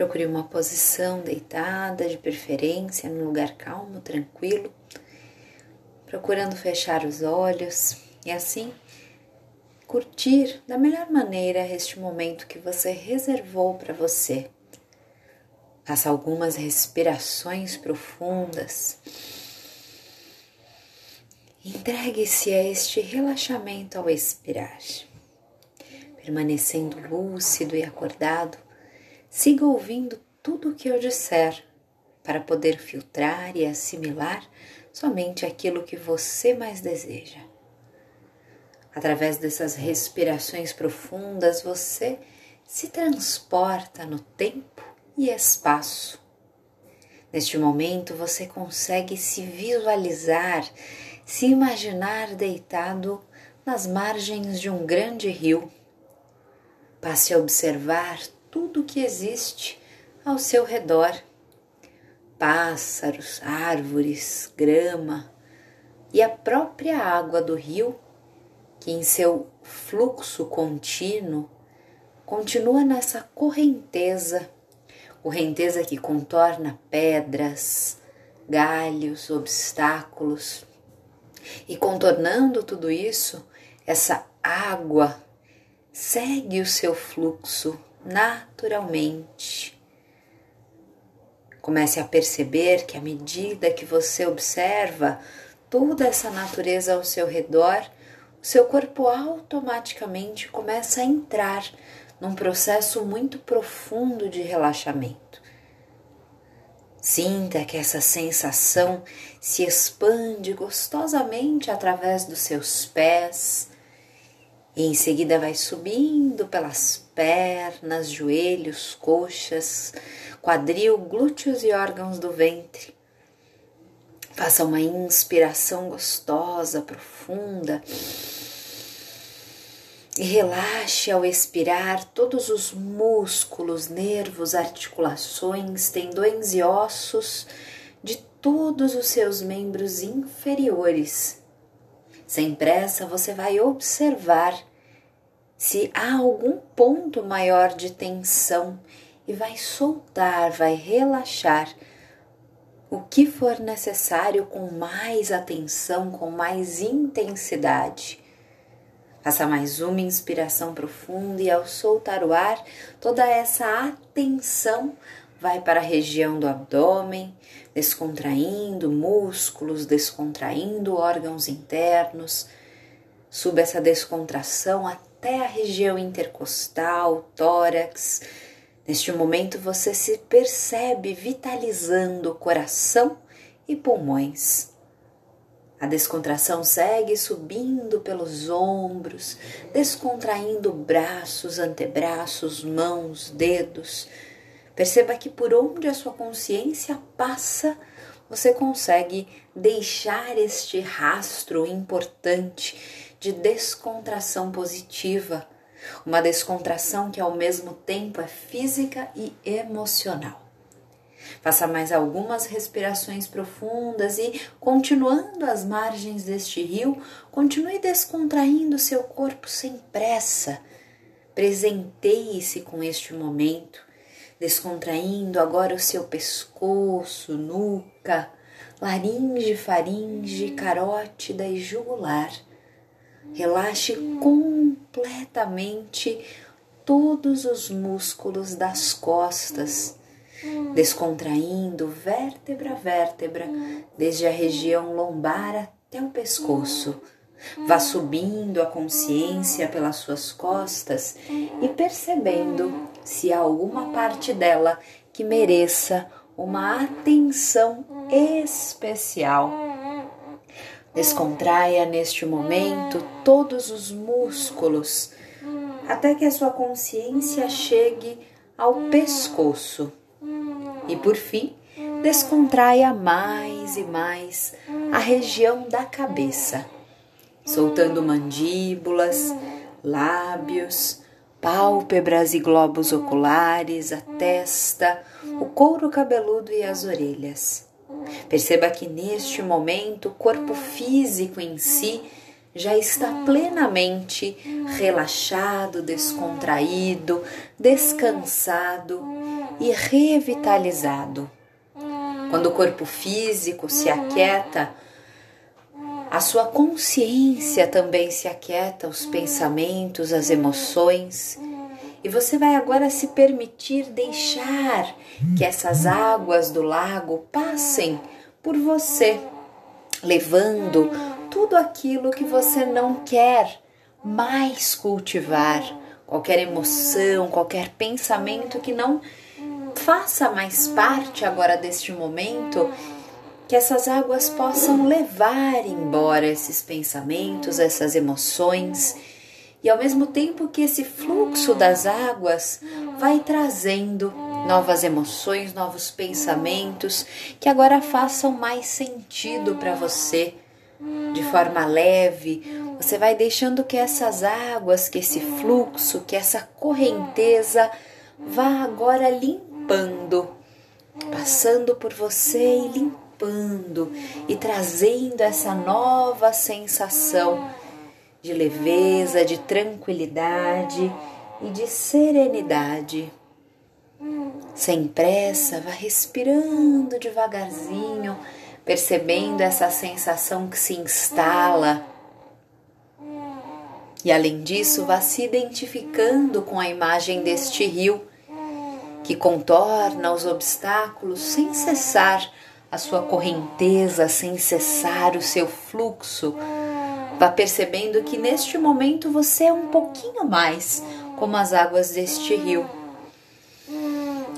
Procure uma posição deitada, de preferência, num lugar calmo, tranquilo, procurando fechar os olhos e assim curtir da melhor maneira este momento que você reservou para você. Faça algumas respirações profundas. Entregue-se a este relaxamento ao expirar. Permanecendo lúcido e acordado, siga ouvindo tudo o que eu disser para poder filtrar e assimilar somente aquilo que você mais deseja. Através dessas respirações profundas, você se transporta no tempo e espaço. Neste momento, você consegue se visualizar, se imaginar deitado nas margens de um grande rio. Passe a observar tudo o que existe ao seu redor: pássaros, árvores, grama e a própria água do rio que em seu fluxo contínuo continua nessa correnteza, correnteza que contorna pedras, galhos, obstáculos. E contornando tudo isso, essa água segue o seu fluxo naturalmente. Comece a perceber que à medida que você observa toda essa natureza ao seu redor, seu corpo automaticamente começa a entrar num processo muito profundo de relaxamento. Sinta que essa sensação se expande gostosamente através dos seus pés e em seguida vai subindo pelas pernas, joelhos, coxas, quadril, glúteos e órgãos do ventre. Faça uma inspiração gostosa, profunda e relaxe ao expirar todos os músculos, nervos, articulações, tendões e ossos de todos os seus membros inferiores. Sem pressa, você vai observar se há algum ponto maior de tensão e vai soltar, vai relaxar o que for necessário com mais atenção, com mais intensidade. Faça mais uma inspiração profunda e ao soltar o ar, toda essa atenção vai para a região do abdômen, descontraindo músculos, descontraindo órgãos internos. Suba essa descontração até a região intercostal, tórax. Neste momento você se percebe vitalizando o coração e pulmões. A descontração segue subindo pelos ombros, descontraindo braços, antebraços, mãos, dedos. Perceba que por onde a sua consciência passa, você consegue deixar este rastro importante de descontração positiva, uma descontração que ao mesmo tempo é física e emocional. Faça mais algumas respirações profundas e, continuando às margens deste rio, continue descontraindo seu corpo sem pressa. Presenteie-se com este momento, descontraindo agora o seu pescoço, nuca, laringe, faringe, carótida e jugular. Relaxe completamente todos os músculos das costas descontraindo vértebra a vértebra, desde a região lombar até o pescoço. Vá subindo a consciência pelas suas costas e percebendo se há alguma parte dela que mereça uma atenção especial. Descontraia neste momento todos os músculos até que a sua consciência chegue ao pescoço. E por fim, descontraia mais e mais a região da cabeça, soltando mandíbulas, lábios, pálpebras e globos oculares, a testa, o couro cabeludo e as orelhas. Perceba que neste momento o corpo físico em si já está plenamente relaxado, descontraído, descansado e revitalizado. Quando o corpo físico se aquieta, a sua consciência também se aquieta, os pensamentos, as emoções. E você vai agora se permitir deixar que essas águas do lago passem por você, levando tudo aquilo que você não quer mais cultivar, qualquer emoção, qualquer pensamento que não faça mais parte agora deste momento que essas águas possam levar embora esses pensamentos, essas emoções, e ao mesmo tempo que esse fluxo das águas vai trazendo novas emoções, novos pensamentos que agora façam mais sentido para você de forma leve. Você vai deixando que essas águas, que esse fluxo, que essa correnteza vá agora limpando, passando por você e limpando e trazendo essa nova sensação de leveza, de tranquilidade e de serenidade. Sem pressa, vá respirando devagarzinho, percebendo essa sensação que se instala. E além disso, vá se identificando com a imagem deste rio que contorna os obstáculos sem cessar a sua correnteza sem cessar o seu fluxo. Vá percebendo que neste momento você é um pouquinho mais como as águas deste rio.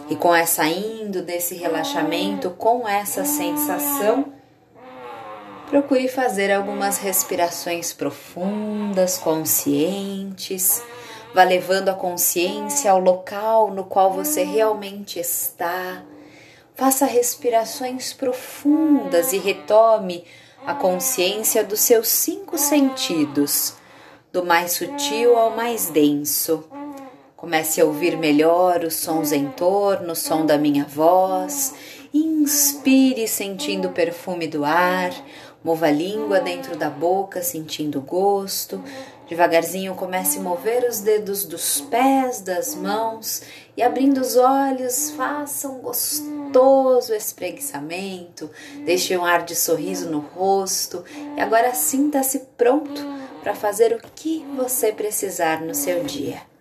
E com essa indo desse relaxamento, com essa sensação, procure fazer algumas respirações profundas, conscientes. Vá levando a consciência ao local no qual você realmente está Faça respirações profundas e retome a consciência dos seus cinco sentidos, do mais sutil ao mais denso. Comece a ouvir melhor os sons em torno, o som da minha voz. Inspire sentindo o perfume do ar, mova a língua dentro da boca sentindo o gosto. Devagarzinho comece a mover os dedos dos pés, das mãos e abrindo os olhos, faça um gostoso espreguiçamento, deixe um ar de sorriso no rosto e agora sinta-se pronto para fazer o que você precisar no seu dia.